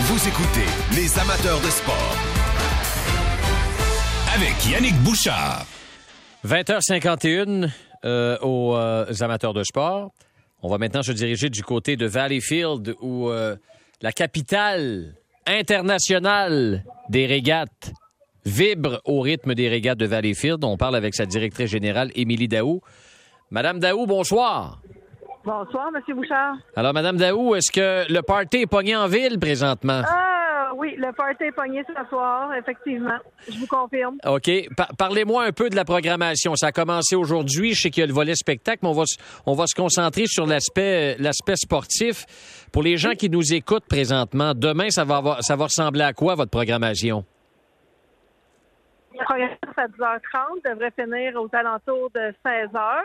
Vous écoutez les amateurs de sport. Avec Yannick Bouchard. 20h51 euh, aux euh, amateurs de sport. On va maintenant se diriger du côté de Valleyfield où euh, la capitale internationale des régates vibre au rythme des régates de Valleyfield. On parle avec sa directrice générale, Émilie Daou. Madame Daou, bonsoir. Bonsoir, M. Bouchard. Alors, Madame Daou, est-ce que le party est pogné en ville présentement? Ah oui, le party est pogné ce soir, effectivement. Je vous confirme. OK. Pa- Parlez-moi un peu de la programmation. Ça a commencé aujourd'hui. Je sais qu'il y a le volet spectacle, mais on va, s- on va se concentrer sur l'aspect l'aspect sportif. Pour les gens qui nous écoutent présentement, demain, ça va, avoir- ça va ressembler à quoi, votre programmation? Programme à 10h30 devrait finir aux alentours de 16h.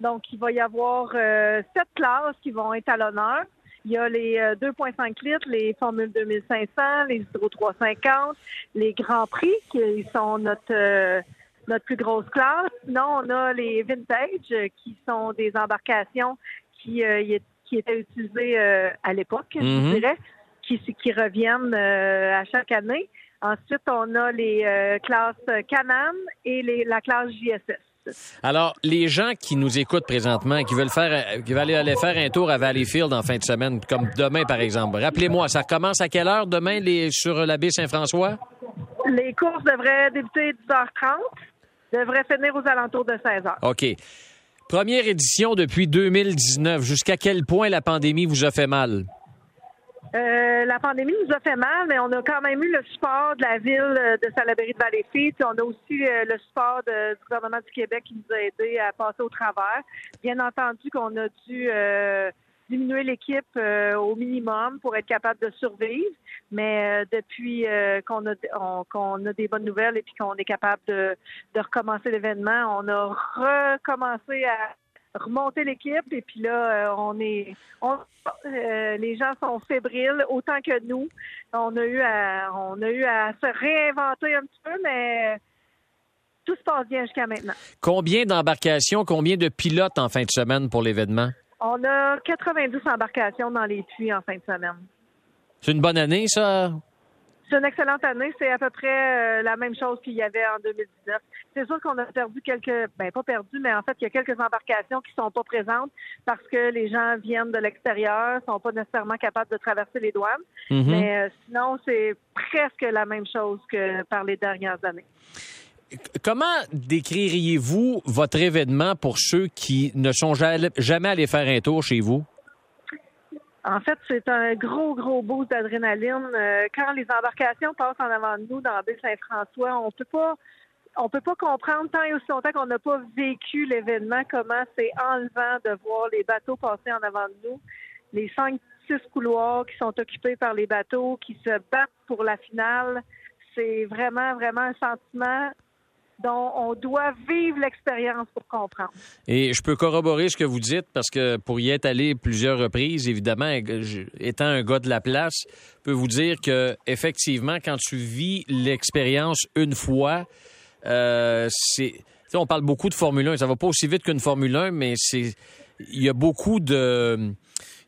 Donc, il va y avoir euh, sept classes qui vont être à l'honneur. Il y a les euh, 2,5 litres, les Formules 2500, les Hydro 350, les Grands Prix qui sont notre euh, notre plus grosse classe. Sinon, on a les Vintage euh, qui sont des embarcations qui, euh, étaient utilisées euh, à l'époque, Mhm. je dirais, qui, qui reviennent euh, à chaque année. Ensuite, on a les euh, classes Canam et les, la classe JSS. Alors, les gens qui nous écoutent présentement, et qui veulent faire, qui veulent aller faire un tour à Valleyfield en fin de semaine, comme demain, par exemple. Rappelez-moi, ça recommence à quelle heure demain les, sur la baie Saint-François? Les courses devraient débuter 10h30, devraient finir aux alentours de 16h. OK. Première édition depuis 2019. Jusqu'à quel point la pandémie vous a fait mal? Euh, la pandémie nous a fait mal, mais on a quand même eu le support de la ville euh, de Salaberry de Valleyfield. On a aussi euh, le support de- du gouvernement du Québec qui nous a aidés à passer au travers. Bien entendu qu'on a dû euh, diminuer l'équipe euh, au minimum pour être capable de survivre. Mais depuis qu'on a on- qu'on a des bonnes nouvelles et puis qu'on est capable de, de recommencer l'événement, on a recommencé à remonter l'équipe et puis là euh, on est on, euh, les gens sont fébriles autant que nous. On a eu à on a eu à se réinventer un petit peu mais tout se passe bien jusqu'à maintenant. Combien d'embarcations, combien de pilotes en fin de semaine pour l'événement? On a 90 embarcations dans les puits en fin de semaine. C'est une bonne année, ça? C'est une excellente année. C'est à peu près euh, la même chose qu'il y avait en 2019. C'est sûr qu'on a perdu quelques, ben pas perdu, mais en fait, il y a quelques embarcations qui sont pas présentes parce que les gens viennent de l'extérieur, sont pas nécessairement capables de traverser les douanes. Mhm. Mais euh, sinon, c'est presque la même chose que par les dernières années. Comment décririez-vous votre événement pour ceux qui ne sont ja- jamais allés faire un tour chez vous? En fait, c'est un gros, gros boost d'adrénaline. Euh, quand les embarcations passent en avant de nous dans la baie Saint-François, on peut pas on peut pas comprendre tant et aussi longtemps qu'on n'a pas vécu l'événement, comment c'est enlevant de voir les bateaux passer en avant de nous. Les cinq, six couloirs qui sont occupés par les bateaux, qui se battent pour la finale. C'est vraiment, vraiment un sentiment dont on doit vivre l'expérience pour comprendre. Et je peux corroborer ce que vous dites parce que pour y être allé plusieurs reprises, évidemment, étant un gars de la place, je peux vous dire que effectivement, quand tu vis l'expérience une fois, euh, c'est. On parle beaucoup de Formule 1. Ça va pas aussi vite qu'une Formule 1, mais c'est. Il y a beaucoup de.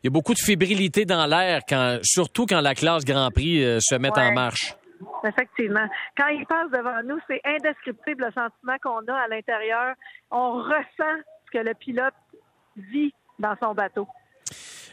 Il y a beaucoup de fébrilité dans l'air, quand, surtout quand la classe Grand Prix euh, se met en marche. Effectivement. Quand ils passent devant nous, c'est indescriptible le sentiment qu'on a à l'intérieur. On ressent ce que le pilote vit dans son bateau.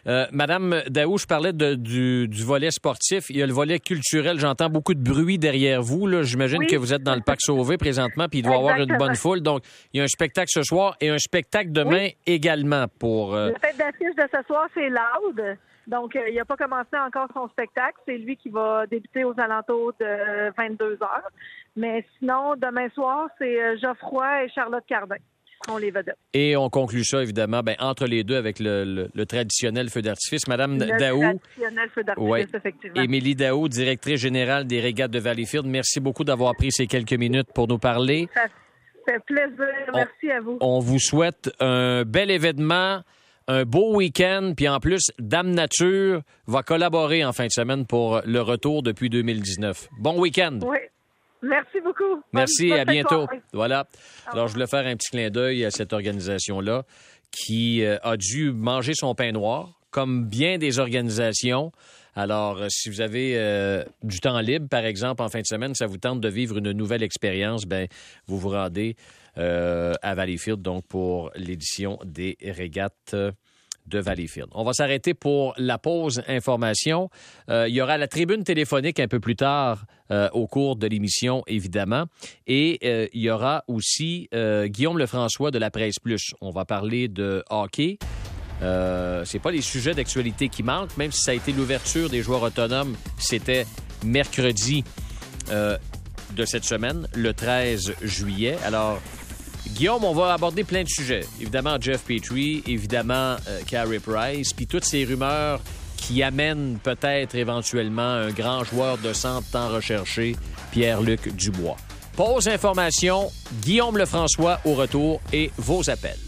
Euh, Madame Daou, je parlais de- du, du volet sportif. Il y a le volet culturel. J'entends beaucoup de bruit derrière vous. J'imagine Oui. que vous êtes dans le parc Sauvé présentement, puis il doit y avoir une bonne foule. Donc, il y a un spectacle ce soir et un spectacle demain également pour. euh, La tête d'affiche de ce soir, c'est Loud. Donc, euh, il n'a pas commencé encore son spectacle. C'est lui qui va débuter aux alentours de 22 heures. Mais sinon, demain soir, c'est euh, Geoffroy et Charlotte Cardin qui sont les vedettes. et on conclut ça, évidemment, ben, entre les deux avec le, le- le traditionnel feu d'artifice. Madame Le Daou, traditionnel feu d'artifice, Ouais. effectivement. Émilie Daou, directrice générale des régates de Valleyfield, merci beaucoup d'avoir pris ces quelques minutes pour nous parler. Ça fait plaisir. Merci à vous. On vous souhaite un bel événement, un beau week-end, puis en plus, Dame Nature va collaborer en fin de semaine pour le retour depuis 2019. Bon week-end. Oui. Merci beaucoup. Merci, Bonne- à bientôt. soirée. Voilà. Alors, je voulais faire un petit clin d'œil à cette organisation-là qui euh, a dû manger son pain noir, comme bien des organisations. Alors, si vous avez du temps libre, par exemple, en fin de semaine, ça vous tente de vivre une nouvelle expérience, ben, vous vous rendez à Valleyfield, donc pour l'édition des régates de Valleyfield. On va s'arrêter pour la pause information. il y aura la tribune téléphonique un peu plus tard au cours de l'émission, évidemment. Et il y aura aussi Guillaume Lefrançois de la Presse Plus. On va parler de hockey. Euh, c'est pas les sujets d'actualité qui manquent, même si ça a été l'ouverture des joueurs autonomes. C'était mercredi euh, de cette semaine, le 13 juillet. Alors, Guillaume, on va aborder plein de sujets. Évidemment, Jeff Petrie, évidemment, euh, Carey Price, puis toutes ces rumeurs qui amènent peut-être éventuellement un grand joueur de centre tant recherché, Pierre-Luc Dubois. Pause information, Guillaume Lefrançois au retour et vos appels.